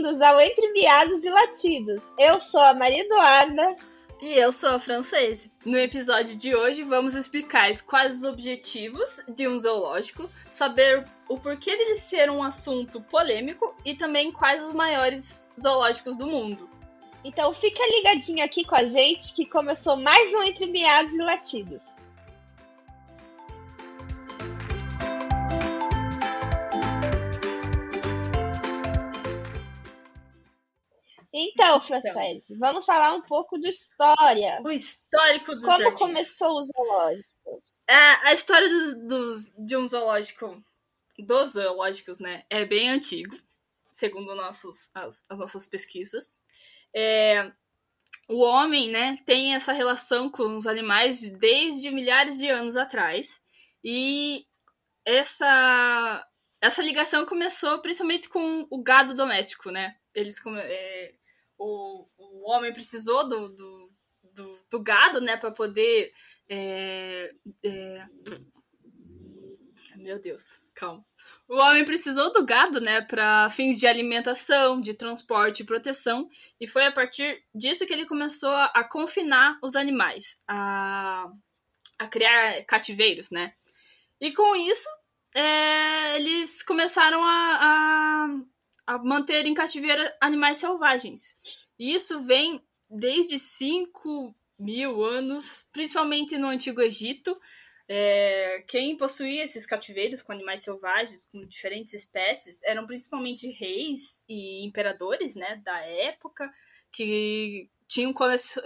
bem-vindos ao Entre Miados e Latidos. Eu sou a Maria Eduarda. E eu sou a Francese. No episódio de hoje, vamos explicar quais os objetivos de um zoológico, saber o porquê dele ser um assunto polêmico e também quais os maiores zoológicos do mundo. Então fica ligadinho aqui com a gente que começou mais um Entre Miados e Latidos. Então, Francese, então. vamos falar um pouco de história. O histórico dos Como jardins. começou os zoológicos? É, a história do, do, de um zoológico, dos zoológicos, né, é bem antigo, segundo nossos, as, as nossas pesquisas. É, o homem, né, tem essa relação com os animais desde milhares de anos atrás. E essa, essa ligação começou principalmente com o gado doméstico, né? Eles, é, o, o homem precisou do, do, do, do gado, né, para poder. É, é... Meu Deus, calma. O homem precisou do gado, né, para fins de alimentação, de transporte e proteção, e foi a partir disso que ele começou a, a confinar os animais, a, a criar cativeiros, né. E com isso, é, eles começaram a, a, a manter em cativeiro animais selvagens. E isso vem desde 5 mil anos, principalmente no Antigo Egito. É, quem possuía esses cativeiros com animais selvagens, com diferentes espécies, eram principalmente reis e imperadores né, da época, que tinham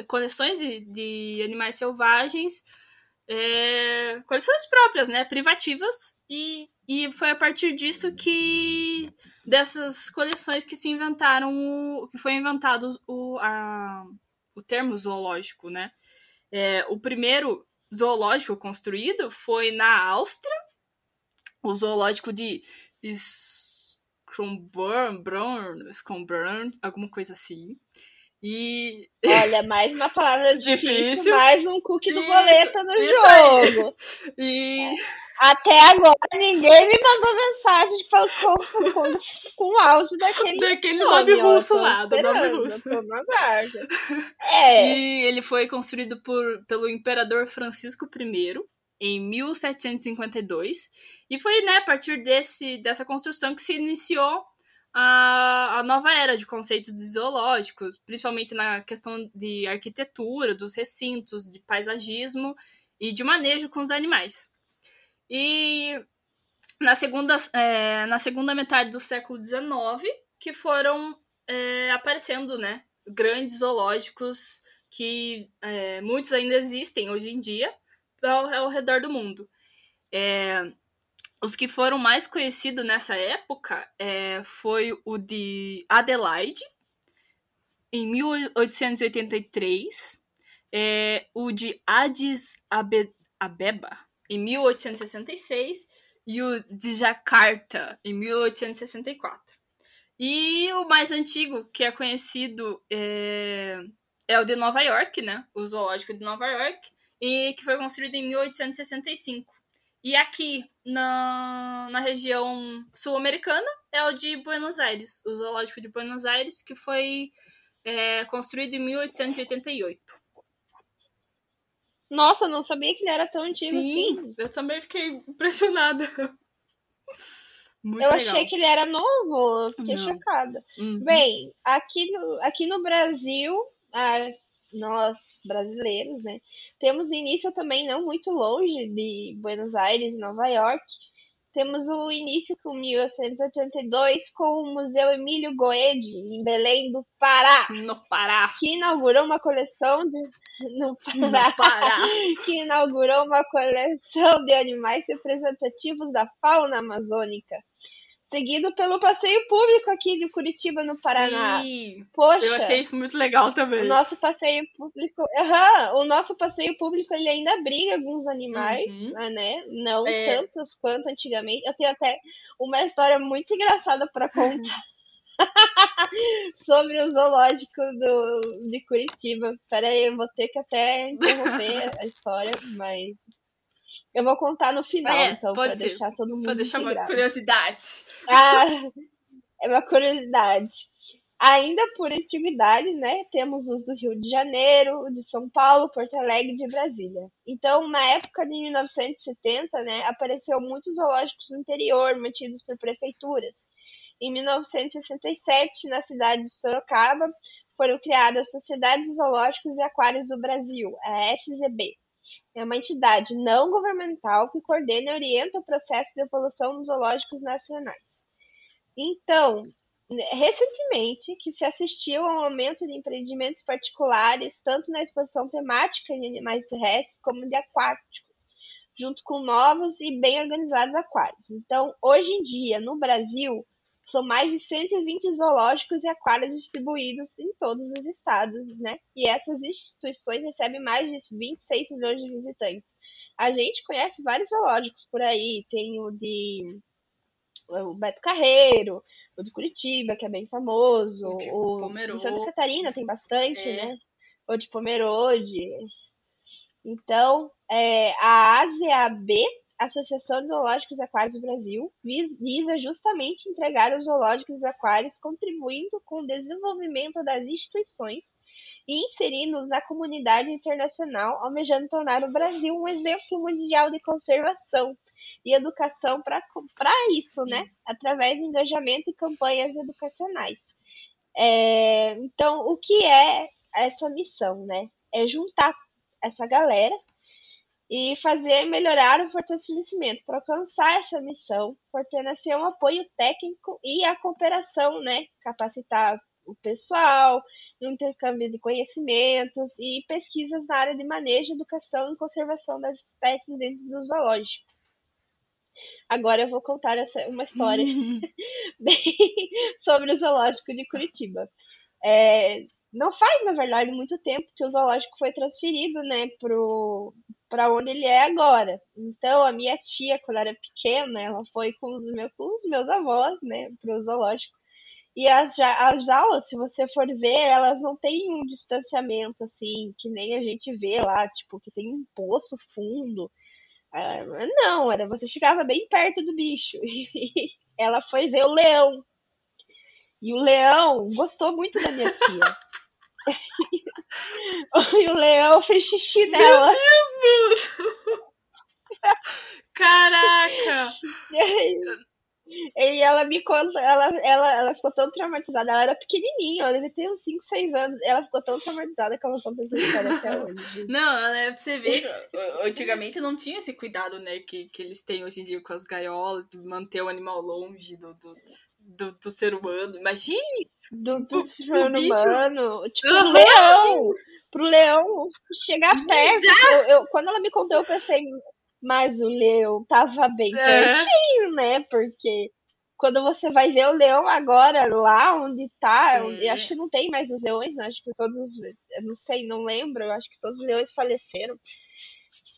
coleções de, de animais selvagens, é, coleções próprias, né, privativas, e e foi a partir disso que dessas coleções que se inventaram, que foi inventado o, a, o termo zoológico, né? É, o primeiro zoológico construído foi na Áustria, o zoológico de Scrumburn, alguma coisa assim. E. Olha, mais uma palavra difícil, difícil. mais um cookie do boleta no jogo. E. É. Até agora ninguém me mandou mensagem de com, com, com o áudio daquele, daquele nome, nome russo lá, do nome russo. É. E ele foi construído por, pelo imperador Francisco I em 1752 e foi né, a partir desse, dessa construção que se iniciou a, a nova era de conceitos de zoológicos, principalmente na questão de arquitetura, dos recintos, de paisagismo e de manejo com os animais. E na segunda, é, na segunda metade do século XIX, que foram é, aparecendo né, grandes zoológicos que é, muitos ainda existem hoje em dia ao, ao redor do mundo. É, os que foram mais conhecidos nessa época é, foi o de Adelaide, em 1883, é, o de Addis Abeba, em 1866, e o de Jakarta, em 1864. E o mais antigo, que é conhecido, é, é o de Nova York, né? O Zoológico de Nova York, e que foi construído em 1865. E aqui, na, na região sul-americana, é o de Buenos Aires, o Zoológico de Buenos Aires, que foi é, construído em 1888. Nossa, não sabia que ele era tão antigo Sim, assim. eu também fiquei impressionada. Muito eu legal. achei que ele era novo, fiquei não. chocada. Uhum. Bem, aqui no, aqui no Brasil, nós brasileiros, né, temos início também não muito longe de Buenos Aires e Nova York, temos o início com 1882 com o Museu Emílio Goede, em Belém do Pará. No Pará. Que inaugurou uma coleção de. No Pará, no Pará. Que inaugurou uma coleção de animais representativos da fauna amazônica seguido pelo passeio público aqui de Curitiba, no Paraná. Sim. Poxa, eu achei isso muito legal também. O nosso passeio público, uhum, o nosso passeio público ele ainda abriga alguns animais, uhum. né? Não é. tantos quanto antigamente. Eu tenho até uma história muito engraçada para contar. sobre o zoológico do, de Curitiba. Peraí, eu vou ter que até interromper a história, mas eu vou contar no final, é, então, pode pra ser. deixar todo mundo Pra deixar uma curiosidade. Ah, é uma curiosidade. Ainda por antiguidade, né, temos os do Rio de Janeiro, de São Paulo, Porto Alegre e de Brasília. Então, na época de 1970, né, apareceu muitos zoológicos no interior, mantidos por prefeituras. Em 1967, na cidade de Sorocaba, foram criadas a Sociedade de Zoológicos e Aquários do Brasil, a SZB. É uma entidade não governamental que coordena e orienta o processo de evolução dos zoológicos nacionais. Então, recentemente que se assistiu ao aumento de empreendimentos particulares, tanto na exposição temática de animais terrestres como de aquáticos, junto com novos e bem organizados aquários. Então, hoje em dia, no Brasil, são mais de 120 zoológicos e aquários distribuídos em todos os estados, né? E essas instituições recebem mais de 26 milhões de visitantes. A gente conhece vários zoológicos por aí, tem o de o Beto Carreiro, o de Curitiba, que é bem famoso, o de, o de Santa Catarina tem bastante, é. né? O de Pomerode. Então, é, a ASEAB, Associação de Zoológicos e Aquários do Brasil, visa justamente entregar os zoológicos e aquários, contribuindo com o desenvolvimento das instituições e inserindo-os na comunidade internacional, almejando tornar o Brasil um exemplo mundial de conservação e educação para isso, né? Através de engajamento e campanhas educacionais. É, então, o que é essa missão, né? É juntar essa galera e fazer melhorar o fortalecimento para alcançar essa missão, fortalecer um apoio técnico e a cooperação, né? Capacitar o pessoal, no intercâmbio de conhecimentos e pesquisas na área de manejo, educação e conservação das espécies dentro do zoológico. Agora eu vou contar essa, uma história bem sobre o zoológico de Curitiba. É, não faz, na verdade, muito tempo que o zoológico foi transferido, né, para onde ele é agora. Então, a minha tia, quando era pequena, ela foi com os meus, com os meus avós, né, para o zoológico. E as, as aulas, se você for ver, elas não têm um distanciamento, assim, que nem a gente vê lá, tipo, que tem um poço fundo. Ah, não, era você chegava bem perto do bicho. E ela foi ver o leão. E o leão gostou muito da minha tia. e o leão fez xixi nela. Meu Deus, mano! Caraca! E ela me conta, ela, ela, ela ficou tão traumatizada, ela era pequenininha, ela deve ter uns 5, 6 anos, ela ficou tão traumatizada que ela conta essa história até hoje. Não, é pra você ver, antigamente não tinha esse cuidado, né, que, que eles têm hoje em dia com as gaiolas, de manter o animal longe do, do, do, do ser humano, imagine! Do, do ser humano, tipo, uhum. um leão! Pro leão chegar perto. Eu, eu, quando ela me contou, eu pensei, mas o leão tava bem é. pertinho, né? Porque quando você vai ver o leão agora, lá onde tá, onde, acho que não tem mais os leões, né? acho que todos não sei, não lembro, eu acho que todos os leões faleceram.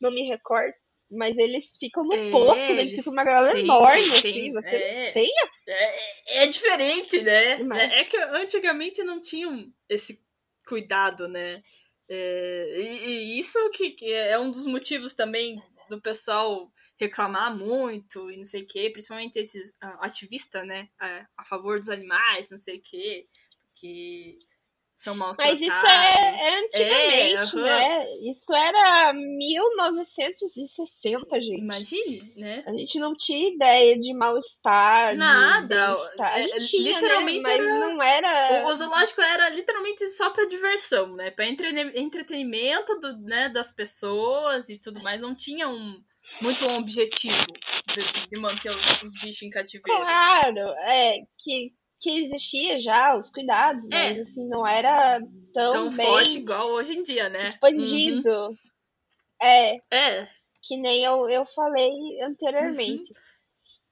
Não me recordo. Mas eles ficam no é, poço, né? eles ficam uma galera tem, enorme, tem, assim. Você é, tem assim. É, é diferente, né? Mas... É que antigamente não tinham esse cuidado, né? É, e, e, isso que, que é um dos motivos também do pessoal reclamar muito e não sei o que, principalmente esses ativistas, né, a, a, favor dos animais, não sei o que, que são maus Mas isso é, é antigamente, é, né? Isso era 1960, gente. Imagine, né? A gente não tinha ideia de mal-estar. Nada. É, tinha, né? literalmente né? Mas era... não era... O, zoológico era literalmente só pra diversão, né? Pra entre... entretenimento do, né, das pessoas e tudo mais. Não tinha um muito um objetivo de, de manter os, os bichos em cativeiro. Claro, é que que existia já os cuidados, é. mas assim, não era tão, tão bem forte igual hoje em dia, né? Expandido. Uhum. É. É. Que nem eu, eu falei anteriormente.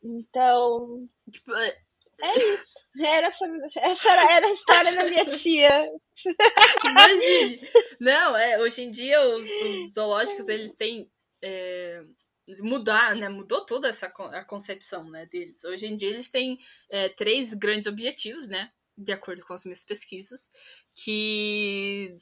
Uhum. Então. Tipo, é... é isso. Era essa, essa era, era a história da minha tia. Imagine. Não, é, hoje em dia os, os zoológicos eles têm. É mudar, né? Mudou toda essa a concepção né, deles. Hoje em dia eles têm é, três grandes objetivos, né? De acordo com as minhas pesquisas, que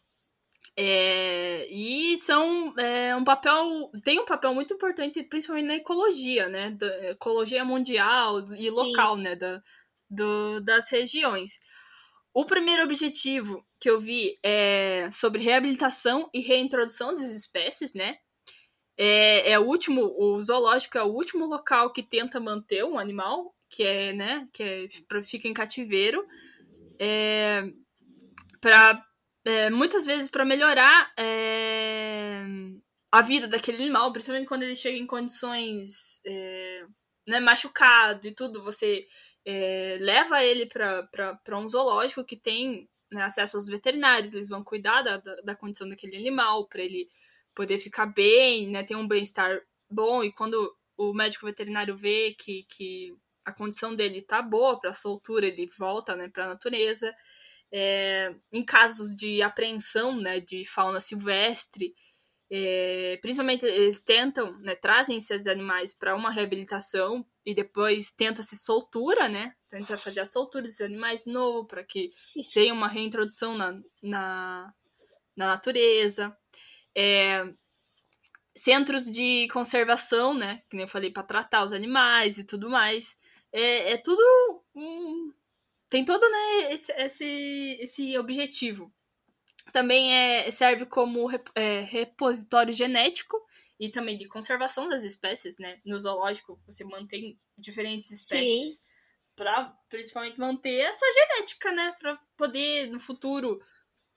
é, e são é, um papel tem um papel muito importante principalmente na ecologia né da ecologia mundial e local Sim. né da, do, das regiões o primeiro objetivo que eu vi é sobre reabilitação e reintrodução das espécies, né? É, é o último, o zoológico é o último local que tenta manter um animal que é, né, que é, fica em cativeiro, é, para é, muitas vezes para melhorar é, a vida daquele animal, principalmente quando ele chega em condições é, né, machucado e tudo, você é, leva ele para um zoológico que tem né, acesso aos veterinários, eles vão cuidar da, da, da condição daquele animal, para ele poder ficar bem, né, ter um bem-estar bom, e quando o médico veterinário vê que, que a condição dele tá boa para soltura, ele volta né, para a natureza. É, em casos de apreensão né, de fauna silvestre, é, principalmente eles tentam, né, trazem esses animais para uma reabilitação e depois tenta-se soltura, né? Tenta fazer a soltura desses animais de novo para que tenha uma reintrodução na, na, na natureza. É, centros de conservação, né? Que nem eu falei, para tratar os animais e tudo mais. É, é tudo. Um, tem todo né, esse, esse, esse objetivo. Também é, serve como é, repositório genético e também de conservação das espécies, né? No zoológico, você mantém diferentes espécies para principalmente manter a sua genética, né? Para poder no futuro.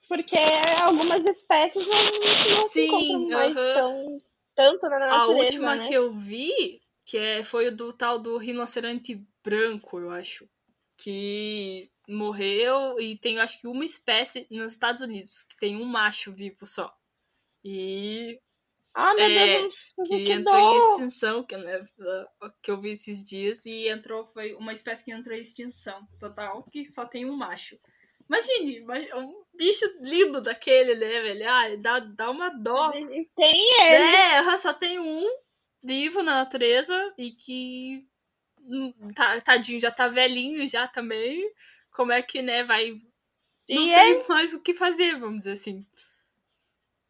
Porque algumas espécies não, não Sim, se encontram mais tão, tanto na natureza, A última né? que eu vi, que é, foi o do tal do rinoceronte branco, eu acho. Que morreu e tem, acho que, uma espécie nos Estados Unidos, que tem um macho vivo só. E. Ah, meu é, Deus, que, que entrou dó. em extinção, que, né, que eu vi esses dias, e entrou, foi uma espécie que entrou em extinção total, que só tem um macho. Imagine, um bicho lindo daquele, né, velho? Ah, dá, dá uma dó. Tem ele. É, só tem um vivo na natureza e que hum, tá, tadinho, já tá velhinho já também como é que, né, vai. Não e tem é... mais o que fazer, vamos dizer assim.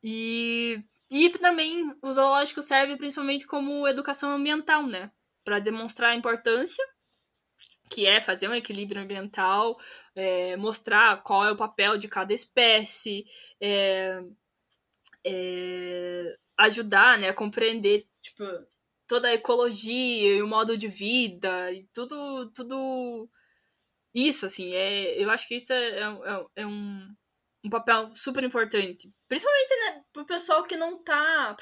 E, e também o zoológico serve principalmente como educação ambiental, né? Para demonstrar a importância que é fazer um equilíbrio ambiental, é, mostrar qual é o papel de cada espécie, é, é, ajudar né, a compreender tipo, toda a ecologia e o modo de vida e tudo, tudo isso, assim, é, eu acho que isso é, é, é um, um papel super importante. Principalmente, né, pro pessoal que não tá,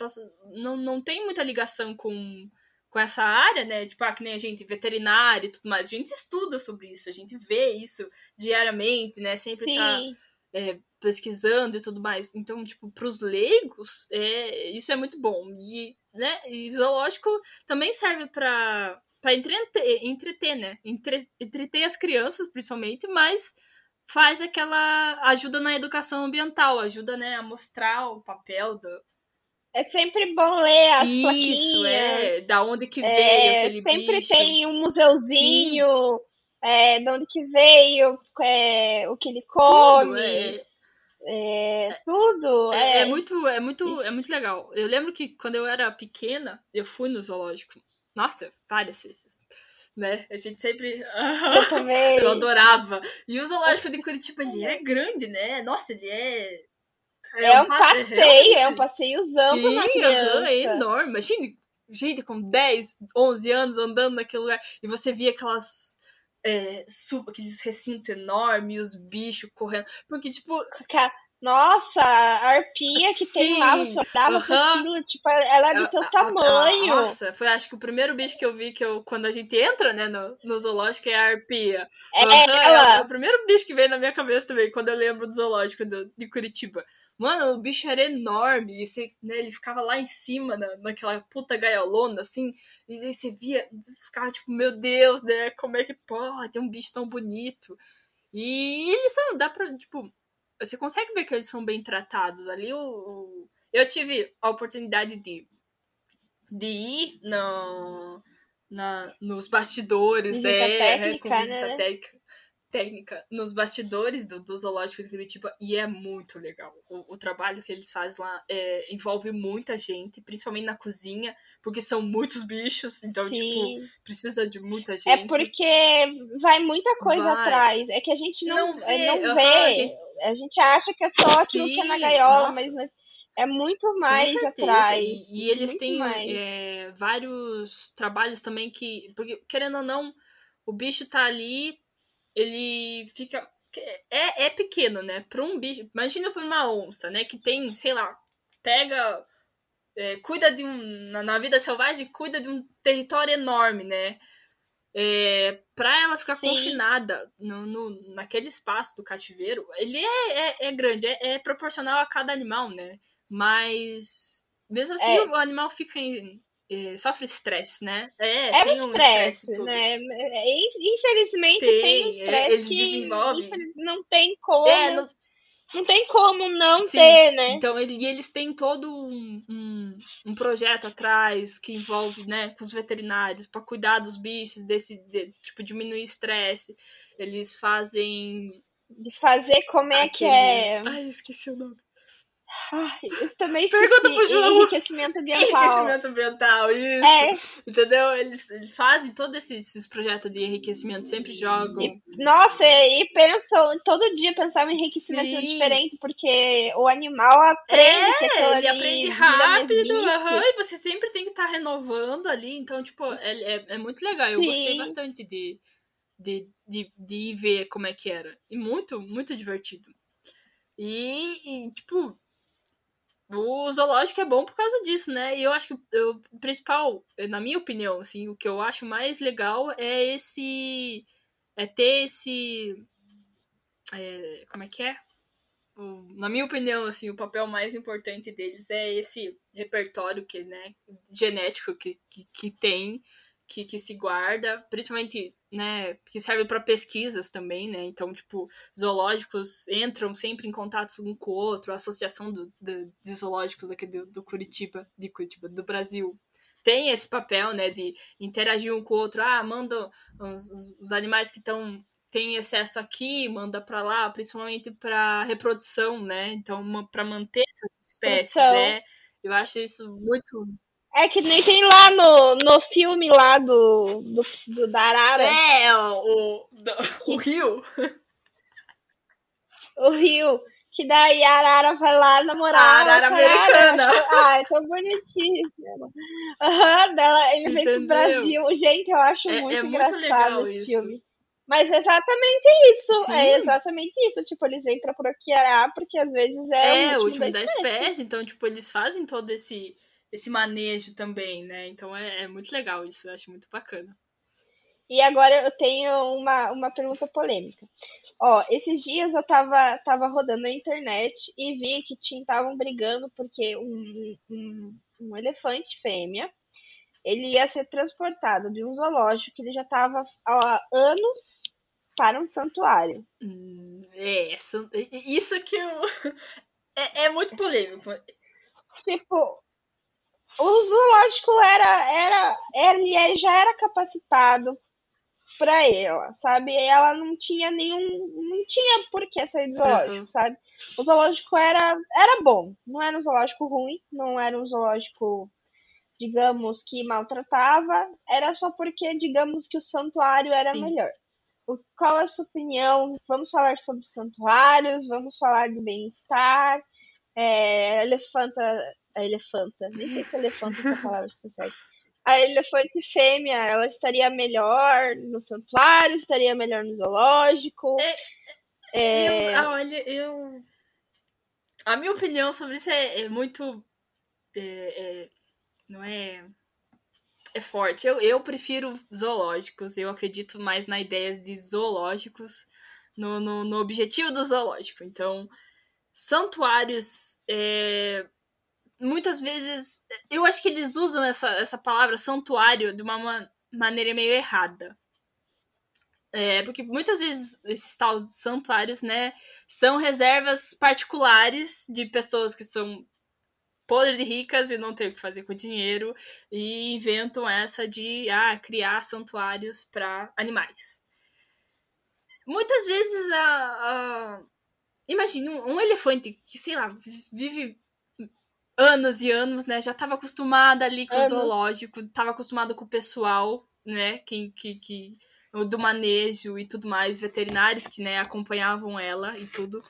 não, não tem muita ligação com, com essa área, né, tipo, ah, que nem a gente, veterinária e tudo mais, a gente estuda sobre isso, a gente vê isso diariamente, né, sempre Sim. tá é, pesquisando e tudo mais. Então, tipo, pros leigos, é, isso é muito bom. E, né, e zoológico também serve para para entreter, entreter, né? Entre, entreter as crianças, principalmente, mas faz aquela ajuda na educação ambiental, ajuda, né, a mostrar o papel do é sempre bom ler as Isso, plaquinhas. é, da onde que veio é, aquele sempre bicho. tem um museuzinho, é, de onde que veio, é, o que ele come. Tudo, é. É, tudo. É, é, é, muito, é muito, é muito legal. Eu lembro que quando eu era pequena, eu fui no zoológico nossa, várias vezes. Né? A gente sempre. Eu eu adorava. E o zoológico de Curitiba, ele é grande, né? Nossa, ele é. É, é um, passeio, é um passeiozão Sim, uhum, é enorme. Imagina, gente com 10, 11 anos andando naquele lugar e você via aquelas. É, sub, aqueles recintos enormes, os bichos correndo. Porque, tipo. Nossa, a arpinha que Sim, tem lá, você olhava uhum. pra aquilo, tipo, ela é do teu tamanho. nossa, foi acho que o primeiro bicho que eu vi que eu, quando a gente entra, né, no, no zoológico é a arpia. É, uhum, ela... é, o primeiro bicho que veio na minha cabeça também, quando eu lembro do zoológico do, de Curitiba. Mano, o bicho era enorme, e você, né, ele ficava lá em cima, na, naquela puta gaiolona, assim, e aí você via, ficava tipo, meu Deus, né, como é que pode ter um bicho tão bonito? E eles são, dá pra, tipo, você consegue ver que eles são bem tratados ali. O, o... eu tive a oportunidade de, de ir no, na, nos bastidores, visita é, técnica, com visita né? técnica. Técnica nos bastidores do, do zoológico de Curitiba e é muito legal. O, o trabalho que eles fazem lá é, envolve muita gente, principalmente na cozinha, porque são muitos bichos, então, tipo, Sim. tipo, precisa de muita é gente. É porque vai muita coisa vai. atrás. É que a gente não, não vê. Não uhum, vê. A, gente... a, gente... acha que é só aquilo Sim, que é na gaiola, nossa. mas é muito mais atrás. E, e eles têm é, vários trabalhos também que. Porque, querendo ou não, o bicho tá ali ele fica. É, é pequeno, né? Para um bicho. Imagina para uma onça, né? Que tem, sei lá, pega. É, cuida de um. Na, vida selvagem, cuida de um território enorme, né? É, para ela ficar Sim. confinada no, no, naquele espaço do cativeiro, ele é, é, é grande, é, é, proporcional a cada animal, né? Mas mesmo assim é. o animal fica em, sofre estresse, né? É, é tem um estresse, né? É, infelizmente tem, tem um estresse eles que desenvolvem. não tem como. É, não... não... tem como não Sim, ter, né? Então, ele, e eles têm todo um, um, um, projeto atrás que envolve, né, com os veterinários para cuidar dos bichos, desse, de, tipo, diminuir estresse. Eles fazem. De fazer como é Aqueles... que é. Ai, esqueci o nome. Ai, eu também. Pergunta pro João. Enriquecimento ambiental. Enriquecimento ambiental, isso. É. Entendeu? Eles, eles fazem todos esses, esses projetos de enriquecimento, sempre jogam. E, nossa, e pensam, todo dia pensar em enriquecimento Sim. diferente, porque o animal aprende. É, ele aprende rápido, uhum, e você sempre tem que estar tá renovando ali. Então, tipo, é, é, é muito legal. Eu Sim. gostei bastante de, de, de, de ver como é que era. E muito, muito divertido. E, e, tipo, o zoológico é bom por causa disso, né? E eu acho que o principal, na minha opinião, assim, o que eu acho mais legal é esse. É ter esse. É, como é que é? O, na minha opinião, assim, o papel mais importante deles é esse repertório que, né, genético que, que, que tem que, que se guarda, principalmente, né, que serve para pesquisas também, né? Então, tipo, zoológicos entram sempre em contato um com o outro, a associação do, do, de zoológicos aqui do, do Curitiba, de Curitiba, do Brasil, tem esse papel, né, de interagir um com o outro. Ah, manda os, os animais que estão tem excesso aqui, manda para lá, principalmente para reprodução, né? Então, para manter essas espécies, é, eu acho isso muito é que nem tem lá no, no filme lá do, do, do da Arara. É, o, o, o Rio. o Rio. Que daí a Arara vai lá namorar. A Arara americana. Ah, é tão bonitinho. Uhum, dela, ele Entendeu? vem pro Brasil. Gente, eu acho é, muito é engraçado muito esse isso. filme. Mas é exatamente isso. É Sim. É exatamente isso. Tipo, eles vêm pra procriar porque às vezes é, é o último, da, espécie. espécie. Então, tipo, eles fazem todo esse esse manejo também, né? Então é, é, muito legal isso, eu acho muito bacana. E agora eu tenho uma, uma pergunta polêmica. Ó, esses dias eu tava, tava rodando na internet e vi que estavam brigando porque um, um, um elefante fêmea ele ia ser transportado de um zoológico que ele já estava há anos para um santuário. Hum, é, isso que eu... é, é muito polêmico. Tipo, o zoológico era, era, ele já era capacitado para ela, sabe? Ela não tinha nenhum, não tinha por que sair do zoológico, uhum. sabe? O zoológico era, era bom, não era um zoológico ruim, não era um zoológico, digamos, que maltratava, era só porque, digamos, que o santuário era Sim. melhor. O, qual é a sua opinião? Vamos falar sobre santuários, vamos falar de bem-estar. É, elefanta a elefanta. Nem sei se elefanta essa palavra está certa. A elefante fêmea, ela estaria melhor no santuário, estaria melhor no zoológico. É, é... Eu, ah, olha, eu. A minha opinião sobre isso é, é muito. É, é, não é. É forte. Eu, eu prefiro zoológicos. Eu acredito mais na ideia de zoológicos, no, no, no objetivo do zoológico. Então, santuários. É, muitas vezes. Eu acho que eles usam essa, essa palavra santuário de uma maneira meio errada. É, porque muitas vezes esses tais santuários, né, são reservas particulares de pessoas que são podres de ricas e não têm o que fazer com dinheiro e inventam essa de ah, criar santuários para animais. muitas vezes a. a... Imagine um, um elefante que, sei lá, vive anos e anos, né? Já estava acostumada ali com anos. o zoológico, estava acostumado com o pessoal, né? Que, que, que, do manejo e tudo mais, veterinários que né, acompanhavam ela e tudo.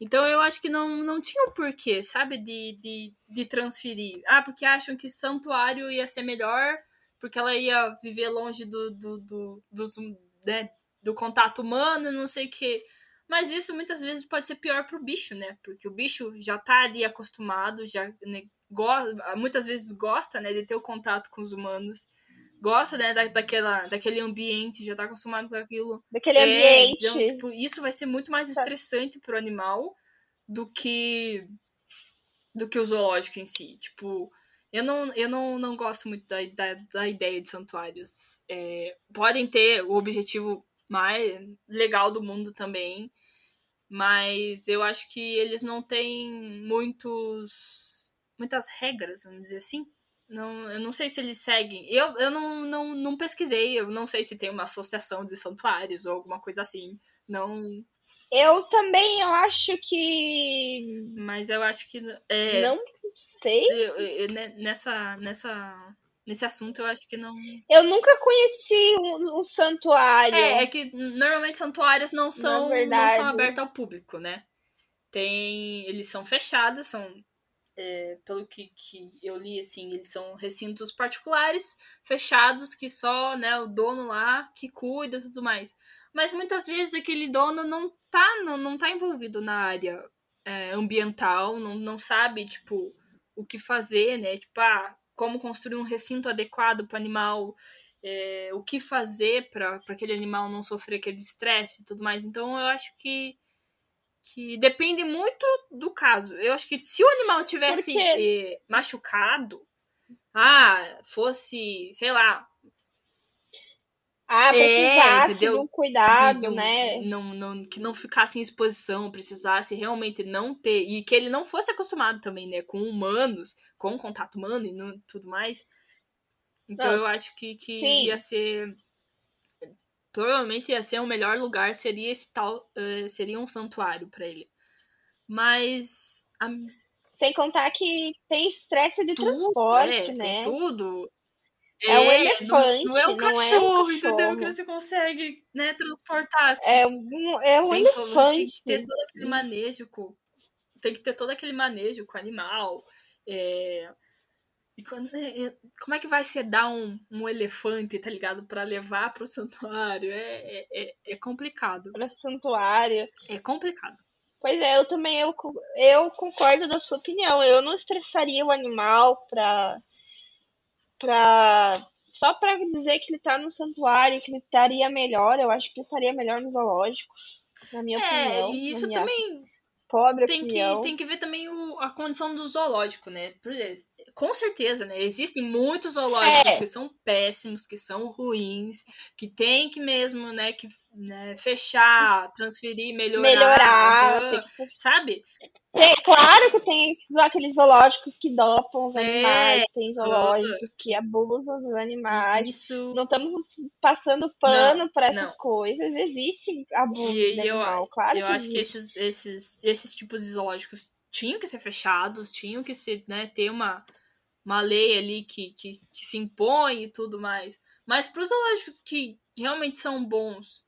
Então eu acho que não, não tinha um porquê, sabe, de, de, de transferir. Ah, porque acham que santuário ia ser melhor, porque ela ia viver longe do, do, do, dos, né, do contato humano, não sei o quê. Mas isso muitas vezes pode ser pior pro bicho, né? Porque o bicho já tá ali acostumado, já né, muitas vezes gosta, né, de ter o contato com os humanos. Gosta, né, da, daquela, daquele ambiente, já tá acostumado com aquilo. Daquele é, ambiente. Então, tipo, isso vai ser muito mais estressante pro animal do que do que o zoológico em si. Tipo, eu não, eu não, não gosto muito da, da, da ideia de santuários. É, podem ter o objetivo mais legal do mundo também, mas eu acho que eles não têm muitos muitas regras, vamos dizer assim. Não, eu não sei se eles seguem. Eu, eu não, não, não pesquisei, eu não sei se tem uma associação de santuários ou alguma coisa assim. Não. Eu também eu acho que. Mas eu acho que. É, não sei. Eu, eu, nessa, nessa nesse assunto eu acho que não. Eu nunca conheci um, um santuário. É, é que normalmente santuários não são, não são abertos ao público, né? Tem. Eles são fechados, são. É, pelo que, que eu li, assim, eles são recintos particulares, fechados, que só né, o dono lá que cuida e tudo mais. Mas muitas vezes aquele dono não tá, não, não tá envolvido na área é, ambiental, não, não sabe, tipo, o que fazer, né? Tipo, ah, como construir um recinto adequado para o animal, é, o que fazer para aquele animal não sofrer aquele estresse e tudo mais. Então eu acho que, que depende muito do caso. Eu acho que se o animal tivesse é, machucado, ah, fosse, sei lá, ah, precisasse é, de um cuidado, de, de um, né? Não, não, que não ficasse em exposição, precisasse realmente não ter. E que ele não fosse acostumado também, né? Com humanos, com contato humano e não, tudo mais. Então Nossa, eu acho que, que ia ser. Provavelmente ia ser o um melhor lugar, seria esse tal. Uh, seria um santuário para ele. Mas. A... Sem contar que tem estresse de tudo, transporte, é, né? Tem tudo. É, é um elefante. Não, não, é um cachorro, é um entendeu? Que você consegue, né, transportar. Assim. É um, é um tem elefante. tem que ter todo aquele manejo com. Tem que ter todo aquele manejo com o animal. É, e quando, é, como é que vai ser dar um, um elefante, tá ligado? para levar pro santuário? É, é, é complicado. Pra santuário. É complicado. Pois é, eu também eu, eu concordo da sua opinião. Eu não estressaria o animal pra pra. Só pra dizer que ele tá no santuário, que ele estaria melhor, eu acho que ele estaria melhor no zoológico, na minha é, opinião. E isso também. Pobre tem opinião. que Tem que ver também o, a condição do zoológico, né? Com certeza, né? Existem muitos zoológicos é. que são péssimos, que são ruins, que tem que mesmo, né, que né, fechar, transferir, melhorar, melhorar que... sabe? Tem, claro que tem aqueles zoológicos que dopam os é, animais, tem zoológicos que abusam dos animais. Isso. Não estamos passando pano para essas não. coisas. Existe abuso e, de eu, animal, claro. Eu que acho existe. que esses, esses, esses tipos de zoológicos tinham que ser fechados, tinham que ser, né, ter uma, uma lei ali que, que, que se impõe e tudo mais. Mas para os zoológicos que realmente são bons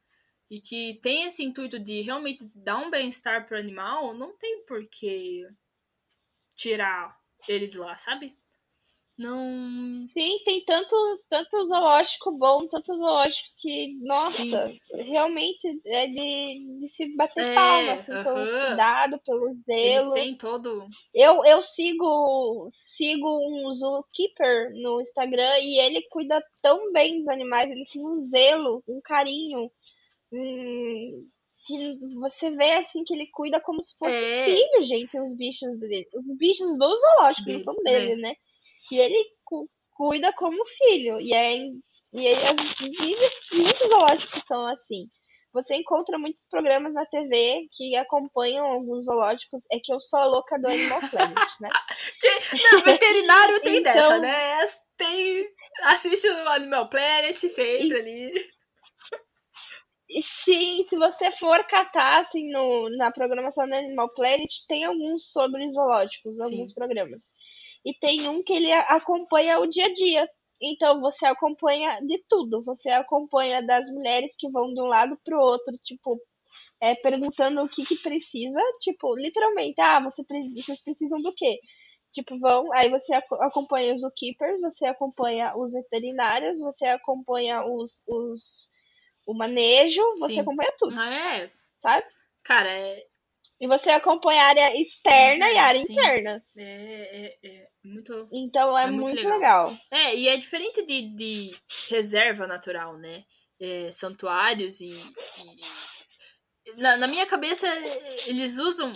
e que tem esse intuito de realmente dar um bem-estar pro animal, não tem por que tirar ele de lá, sabe? Não. Sim, tem tanto, tanto zoológico bom, tanto zoológico que, nossa, Sim. realmente é de, de se bater é, palma, assim, uh -huh. pelo cuidado, pelo zelo. Eles têm todo. Eu, eu sigo, sigo um zookeeper no Instagram e ele cuida tão bem dos animais, ele tem um zelo, um carinho que você vê assim que ele cuida como se fosse é. filho, gente, os bichos dele. Os bichos do zoológico, não são dele, né? né? Que ele cu cuida como filho. E é e aí, muitos zoológicos são assim. Você encontra muitos programas na TV que acompanham alguns zoológicos. É que eu sou a louca do Animal Planet, né? Não, veterinário tem então... dessa, né? Tem. Assiste o Animal Planet sempre ali. Sim, se você for catar assim no, na programação do Animal Planet, tem alguns sobre zoológicos, Sim. alguns programas. E tem um que ele acompanha o dia a dia. Então você acompanha de tudo. Você acompanha das mulheres que vão de um lado pro outro, tipo, é, perguntando o que, que precisa, tipo, literalmente, ah, você, vocês precisam do quê? Tipo, vão, aí você acompanha os zookeepers, você acompanha os veterinários, você acompanha os, os o manejo, você Sim. acompanha tudo, Ah, é. sabe? Cara, é, E você acompanha a área externa e a área Sim. interna. é, é, é muito. Então é, É muito muito, legal. legal. É, e é diferente de, de reserva natural, né? É, santuários e. e- Na, na minha cabeça, eles usam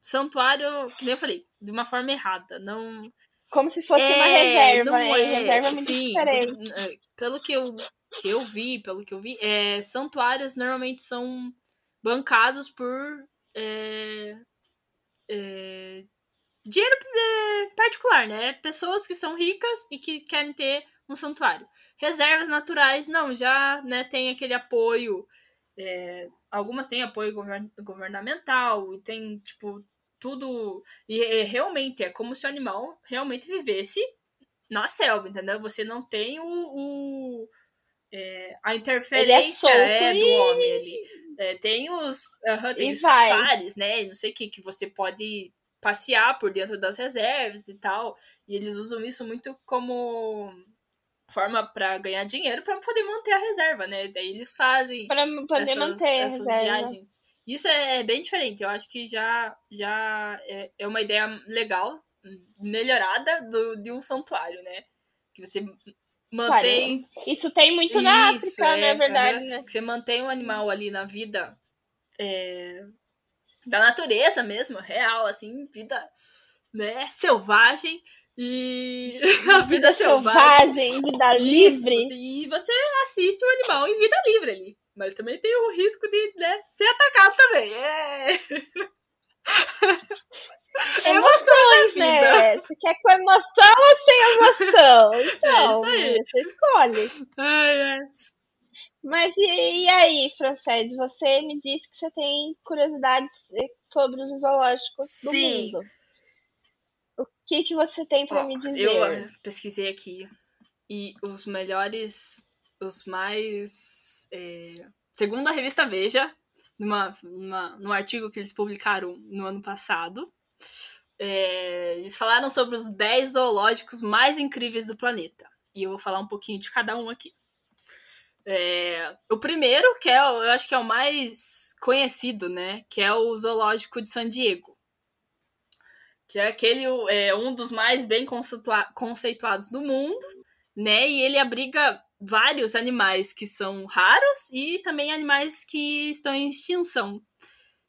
santuário, que nem eu falei, de uma forma errada. Não. Como se fosse uma É, reserva, não né? é, E reserva é muito sim, diferente. é, Pelo que eu, que eu vi, pelo que eu vi, é, santuários normalmente são bancados por é, é, dinheiro é, particular, né? Pessoas que são ricas e que querem ter um santuário. Reservas naturais, não, já né, tem aquele apoio. é, algumas têm apoio govern- governamental e tem, tipo, tudo. E é, realmente é como se o animal realmente vivesse na selva, entendeu? Você não tem o. o- é, a interferência solto é, do homem ali. É, tem os, aham, tem E os vai. safaris, né? Não sei o que, que você pode passear por dentro das reservas e tal. E eles usam isso muito como forma para ganhar dinheiro para poder manter a reserva, né? Daí eles fazem Pra poder essas, manter essas reserva. viagens. Isso é, é bem diferente. Eu acho que já, já é, é uma ideia legal, melhorada do, de um santuário, né? Que você mantém. Isso tem muito na Isso, África, é, não é verdade, né? Que você mantém o animal ali na vida é, da natureza mesmo, real, assim, vida né, selvagem. E a vida selvagem. Selvagem, vida Isso, livre. assim, e você assiste o animal em vida livre ali. Mas também tem o risco de né, ser atacado também. É. Emoções, vida. né? Você quer com emoção ou sem emoção? Então, É isso aí. você escolhe. Ai, ai. Mas e, e aí, Frances? Você me disse que você tem curiosidades eh, sobre os zoológicos do Sim. mundo. O que, que você tem pra Ó, me dizer? Eu pesquisei aqui e os melhores, os mais. É, segundo a revista Veja, numa, numa, num artigo que eles publicaram no ano passado, é, eles falaram sobre os 10 zoológicos mais incríveis do planeta. E eu vou falar um pouquinho de cada um aqui. É, o primeiro, que é, eu acho que é o mais conhecido, né? Que é o Zoológico de San Diego. Que é aquele, é, um dos mais bem conceitua- conceituados do mundo, né? E ele abriga vários animais que são raros e também animais que estão em extinção.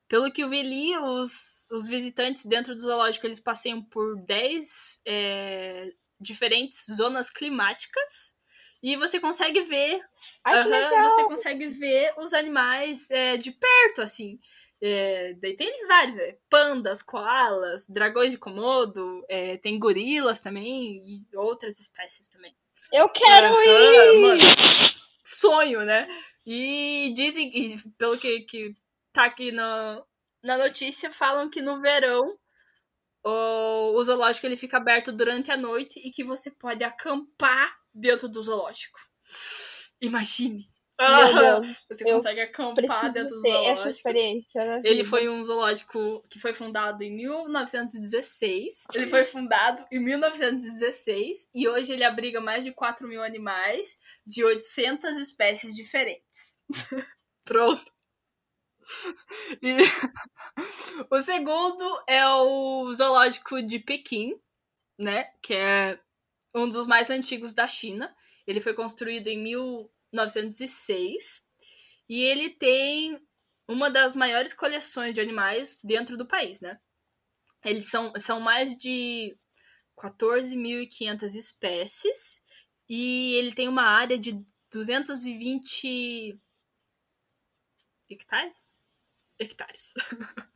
Pelo que eu vi ali, os, os visitantes dentro do zoológico, eles passeiam por 10 é, diferentes zonas climáticas e você consegue ver Ai, você consegue ver os animais é, de perto, assim. É, daí tem eles vários, né? Pandas, koalas, dragões de Komodo, é, tem gorilas também e outras espécies também. Eu quero ir! mano, sonho, né? E dizem, e pelo que, que tá aqui no, na notícia, falam que no verão o, o zoológico ele fica aberto durante a noite e que você pode acampar dentro do zoológico. Imagine! Deus, Você consegue acampar dentro do zoológico. experiência. Ele foi um zoológico que foi fundado em 1916. Ele foi fundado em 1916 e hoje ele abriga mais de 4 mil animais de 800 espécies diferentes. Pronto. E o segundo é o zoológico de Pequim, né? Que é um dos mais antigos da China. Ele foi construído em 1906 e ele tem uma das maiores coleções de animais dentro do país, né? Eles são, são mais de 14.500 espécies e ele tem uma área de 220 hectares? Hectares.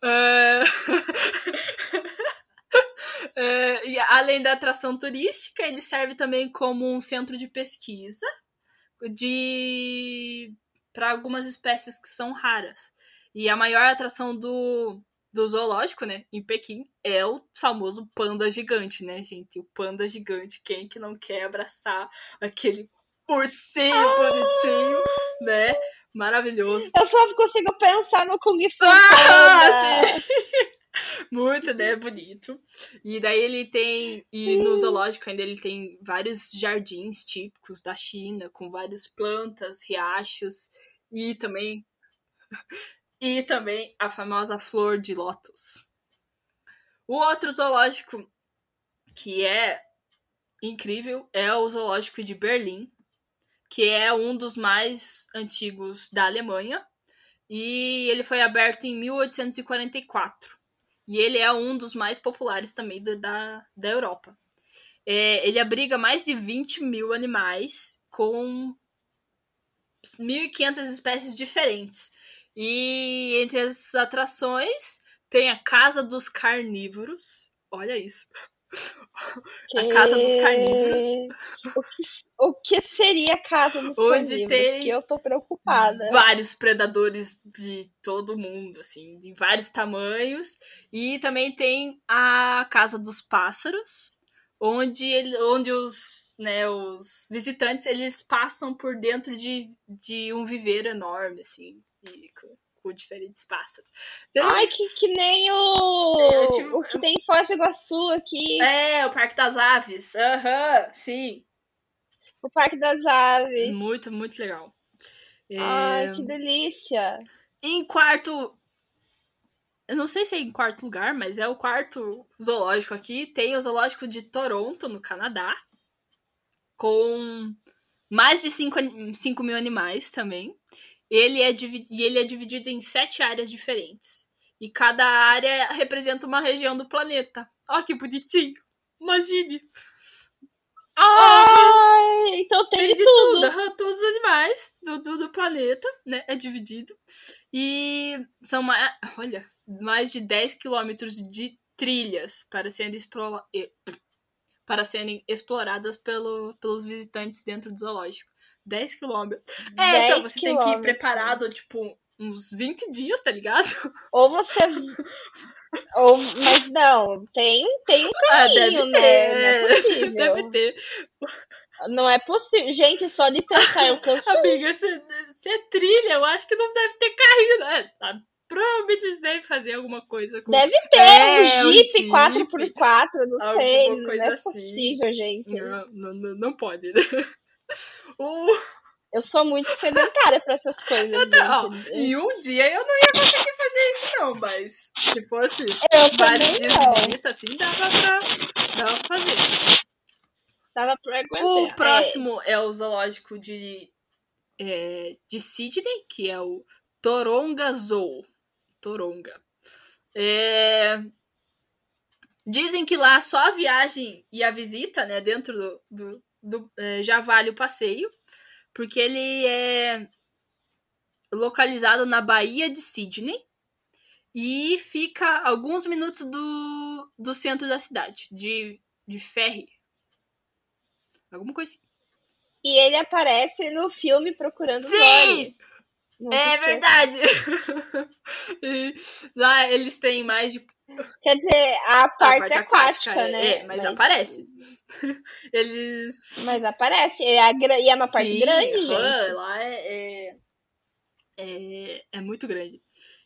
É... É, e além da atração turística, ele serve também como um centro de pesquisa de para algumas espécies que são raras. E a maior atração do, do zoológico, né, em Pequim, é o famoso panda gigante, né, gente? O panda gigante. Quem que não quer abraçar aquele ursinho ah! bonitinho, né? Maravilhoso. Eu só consigo pensar no Kung Fu. Ah, sim. Muito, né? Bonito. E daí ele tem. E no zoológico ainda ele tem vários jardins típicos da China, com várias plantas, riachos. E também. E também a famosa flor de lótus. O outro zoológico que é incrível é o zoológico de Berlim, que é um dos mais antigos da Alemanha. E ele foi aberto em 1844. E ele é um dos mais populares também do, da, da Europa. É, ele abriga mais de 20 mil animais com 1.500 espécies diferentes. E entre as atrações tem a Casa dos Carnívoros. Olha isso. Que... A Casa dos Carnívoros. O que, o que seria a Casa dos Onde Carnívoros? Tem que eu tô preocupada. Vários predadores de todo mundo, assim, de vários tamanhos. E também tem a Casa dos Pássaros, onde, ele, onde os, né, os visitantes eles passam por dentro de, de um viveiro enorme, assim, e com, diferentes pássaros. Então, Ai, que, que nem o, é, o que tem em Foz do Iguaçu aqui. É, o Parque das Aves. Aham, uhum, sim. O Parque das Aves. Muito, muito legal. É... Ai, que delícia. Em quarto, eu não sei se é em quarto lugar, mas é o quarto zoológico aqui. Tem o zoológico de Toronto, no Canadá, com mais de 5, mil animais também. Ele é, e ele é dividido em sete áreas diferentes. E cada área representa uma região do planeta. Ó, que bonitinho! Imagine! Ah, então tem, tem de tudo. tudo. Todos os animais do, do, do, planeta, né? É dividido. E são mais, olha, mais de 10 quilômetros de trilhas para serem, explora, para serem exploradas pelo, pelos visitantes dentro do zoológico. 10 quilômetros. É, então você tem que ir preparado, tipo, uns 20 dias, tá ligado? Ou você. Ou, mas não, tem, tem um ah, caminho, ah, né? Ter. Não é deve ter. Não é possível. Gente, só de pensar eu canso. Amiga, se, se é trilha, eu acho que não deve ter carrinho, né? Tá, provavelmente eles devem fazer alguma coisa com. Deve ter, é, um Jeep, Jeep 4x4, não alguma sei. Coisa não é assim. possível, gente. Não, não, não pode. Né? o. Eu sou muito sedentária pra essas coisas. E um dia eu não ia conseguir fazer isso, não, mas se fosse eu vários dias de assim, dava pra, dava pra fazer. Dava pra aguentar. O é. próximo é, é o zoológico de, é, de Sydney, que é o Toronga Zoo. Toronga. É... Dizem que lá só a viagem e a visita, né, dentro do, do, do é, já vale o passeio porque ele é localizado na Baía de Sydney e fica alguns minutos do, do centro da cidade, de, de ferry. Alguma coisa assim. E ele aparece no filme Procurando Sim! É verdade! lá eles têm mais de Quer dizer, a parte, a parte aquática, aquática é, né? É, mas, mas, aparece. Eles. Mas aparece. É a, e é uma parte Sim, grande, gente. Lá é, é, é, é, muito grande.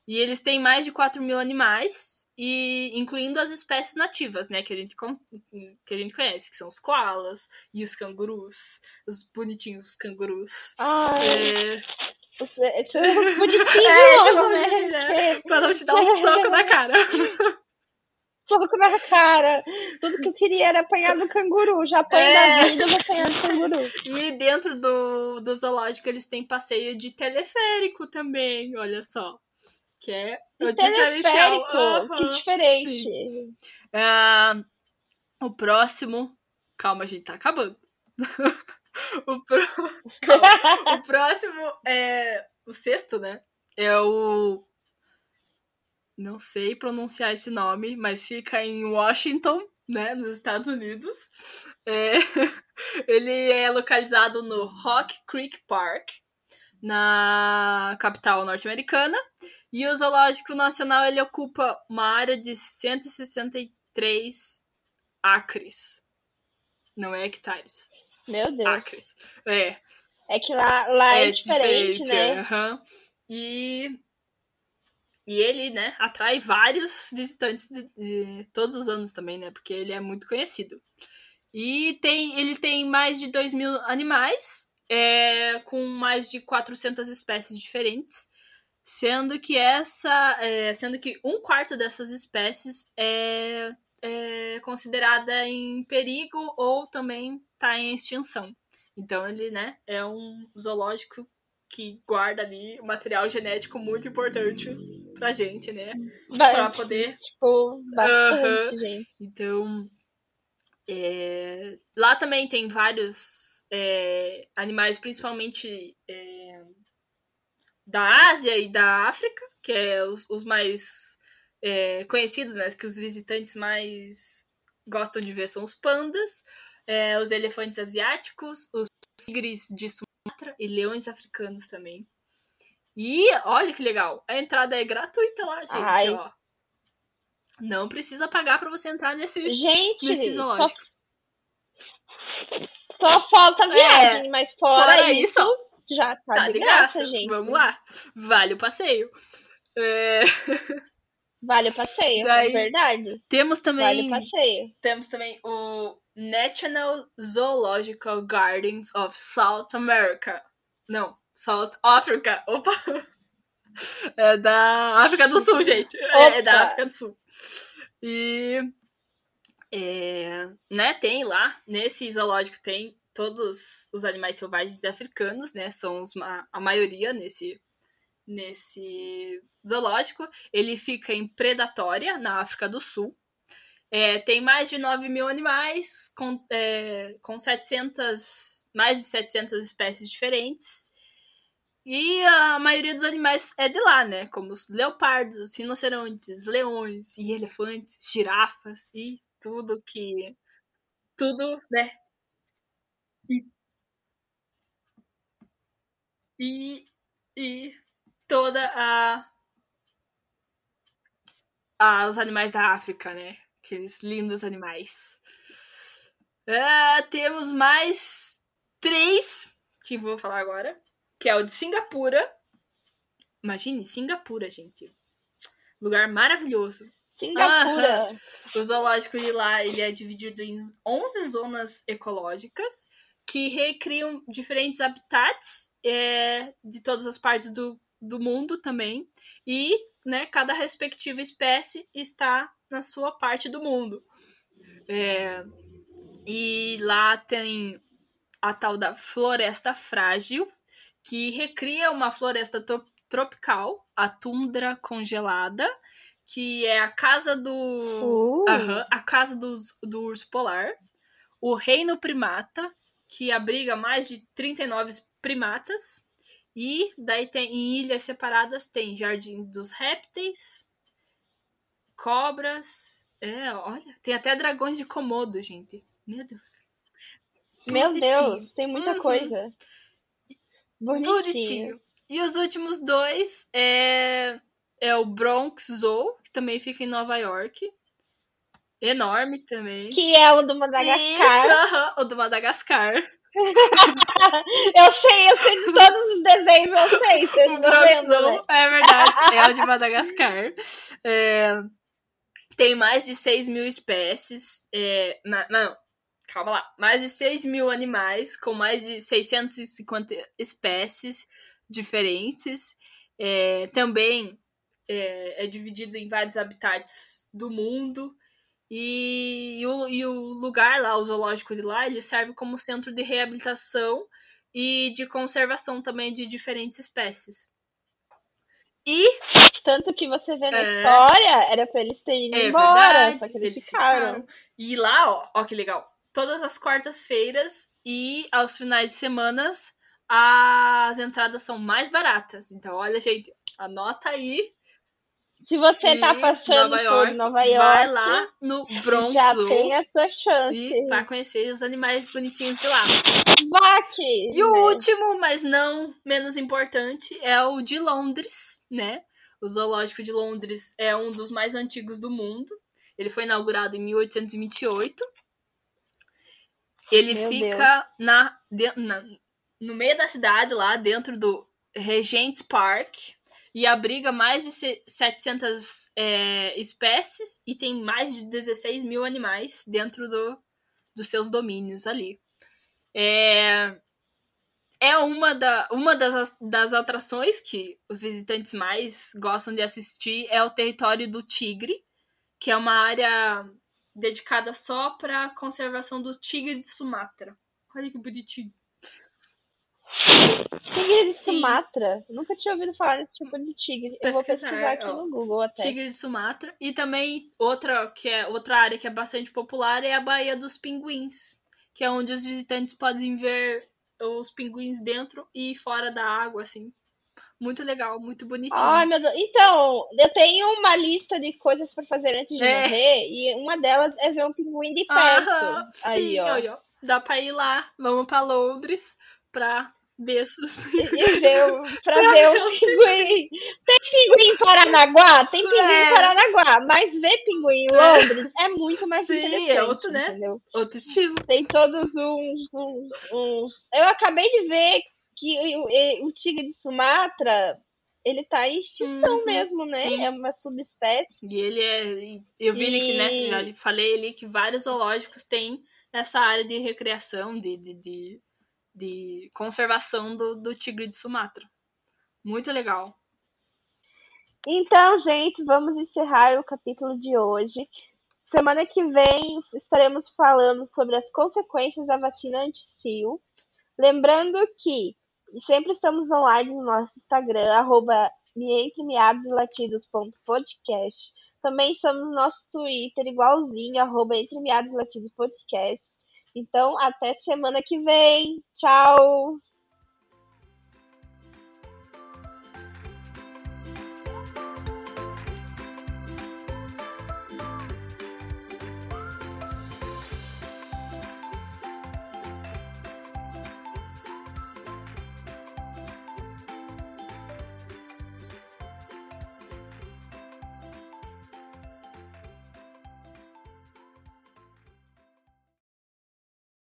E eles têm mais de 4 mil animais, e incluindo as espécies nativas, né? Que a gente, que a gente conhece, que são os koalas e os cangurus. Os bonitinhos cangurus. Ai. É... Os, os bonitinhos, é, tipo, né? né? Pra não te dar um soco na cara. soco na cara. Tudo que eu queria era apanhar do canguru. Já apanhei é. na vida, vou apanhar do canguru. E dentro do, do zoológico eles têm passeio de teleférico também, olha só. Que é o diferencial. Uhum. Que diferente. Uh, o próximo. Calma, a gente tá acabando. O, pro... O próximo é. O sexto, né? É o não sei pronunciar esse nome, mas fica em Washington, né, nos Estados Unidos. É, ele é localizado no Rock Creek Park, na capital norte-americana. E o Zoológico Nacional ele ocupa uma área de 163 acres. Não é hectares. Meu Deus. Acres. É. É que lá, lá é, é diferente, diferente, né? Uhum. E, e ele, né, atrai vários visitantes de, de, todos os anos também, né? Porque ele é muito conhecido. E tem, ele tem mais de 2 mil animais, é, com mais de 400 espécies diferentes, sendo que essa, é, sendo que um quarto dessas espécies é, é considerada em perigo ou também está em extinção. Então ele, né, é um zoológico que guarda ali material genético muito importante pra gente, né? Para poder. Tipo, bastante, gente. Então, é... Lá também tem vários é, animais, principalmente é, da Ásia e da África, que é os, os mais é, conhecidos, né? Que os visitantes mais gostam de ver são os pandas, é, os elefantes asiáticos, os tigres de Sumatra e leões africanos também. E olha que legal, a entrada é gratuita lá, gente, Ai. ó. Não precisa pagar para você entrar nesse, Gente, nesse zoológico. Só, só falta viagem, é, mas fora, fora isso, isso, já tá, tá de, de graça, graça, gente. Vamos lá. Vale o passeio. É... Vale o passeio, Daí, é verdade. Temos também. Vale o passeio. Temos também o National Zoological Gardens of South America. Não, South Africa. Opa! É da África do Sul, gente. Opa. É da África do Sul. E. É, né, tem lá, nesse zoológico tem todos os animais selvagens africanos, né? São os, a maioria nesse, nesse zoológico. Ele fica em Predatória, na África do Sul. É, tem mais de 9 mil animais, com, é, com 700, mais de 700 espécies diferentes. E a maioria dos animais é de lá, né? Como os leopardos, rinocerontes, leões e elefantes, girafas e tudo que. Tudo, né? E. E. E toda a. a os animais da África, né? Aqueles lindos animais. Uh, temos mais três que vou falar agora que é o de Singapura. Imagine, Singapura, gente. Lugar maravilhoso. Singapura. Ah, o zoológico de lá ele é dividido em 11 zonas ecológicas que recriam diferentes habitats é, de todas as partes do, do mundo também. E né, cada respectiva espécie está na sua parte do mundo. É, e lá tem a tal da floresta frágil, que recria uma floresta tropical, a tundra congelada, que é a casa do. Uh. a casa do, do urso polar. O reino primata, que abriga mais de 39 primatas. E daí tem em ilhas separadas tem jardim dos répteis, cobras. É, olha, tem até dragões de Komodo, gente. Meu Deus. Meu Deus, tem muita uhum. coisa. Bonitinho. Bonitinho. E os últimos dois é, é o Bronx Zoo, que também fica em Nova York. Enorme também. Que é o do Madagascar. Isso, o do Madagascar. eu sei, eu sei de todos os desenhos, eu sei. O Bronx Zoo, né? é verdade, é o de Madagascar. É, tem mais de 6 mil espécies. É, não, calma lá, mais de 6 mil animais, com mais de 650 espécies diferentes. É, também é, é, dividido em vários habitats do mundo. E, e, o, e o lugar lá, o zoológico de lá, ele serve como centro de reabilitação e de conservação também de diferentes espécies. E. Tanto que você vê na é, história, era pra eles terem ido é embora, verdade, só que eles, eles ficaram. ficaram. E lá, ó, ó que legal todas as quartas-feiras e aos finais de semana as entradas são mais baratas. Então, olha, gente, anota aí. Se você tá Isso, passando Nova por York, Nova York, vai lá no Bronx já tem a sua chance. e vai conhecer os animais bonitinhos de lá. Vaque! E o né? último, mas não menos importante, é o de Londres, né? O Zoológico de Londres é um dos mais antigos do mundo. Ele foi inaugurado em 1828. Ele Meu fica na, de- na- no meio da cidade, lá dentro do Regent's Park, e abriga mais de se- 700 é, espécies e tem mais de 16 mil animais dentro do, dos seus domínios ali. É, é uma, da, uma das, das atrações que os visitantes mais gostam de assistir é o território do tigre, que é uma área dedicada só para conservação do tigre de Sumatra. Olha que bonitinho. Tigre de Sim. Sumatra? Nunca tinha ouvido falar desse tipo de tigre. Eu vou Pesquisar, pesquisar aqui ó. no Google até. Tigre de Sumatra. E também outra, que é, outra área que é bastante popular é a Baía dos Pinguins, que é onde os visitantes podem ver os pinguins dentro e fora da água, assim. Muito legal, muito bonitinho. Ai, meu Deus. Então, eu tenho uma lista de coisas pra fazer antes de É. morrer e uma delas é ver um pinguim de perto. Ah, Aí, sim, ó. aí, ó. Dá pra ir lá, vamos pra Londres pra ver os ver, o- pra ver o pinguim. Tem pinguim em Paranaguá? Tem pinguim É. em Paranaguá. Mas ver pinguim em Londres é muito mais Sim, é interessante. outro, né? Entendeu? outro estilo. Tem todos uns, uns, uns- Eu acabei de ver que o, o tigre de Sumatra, ele tá em extinção Uhum, mesmo, né? sim. É uma subespécie. E ele é. Eu vi ali que, né? E- Já falei ali que vários zoológicos têm essa área de recreação, de, de, de, de conservação do, do tigre de Sumatra. Muito legal. Então, gente, vamos encerrar o capítulo de hoje. Semana que vem estaremos falando sobre as consequências da vacina anti-sil. Lembrando que sempre estamos online no nosso Instagram, arroba entre meados e latidos ponto podcast. Também estamos no nosso Twitter, igualzinho, arroba Então, até semana que vem. Tchau!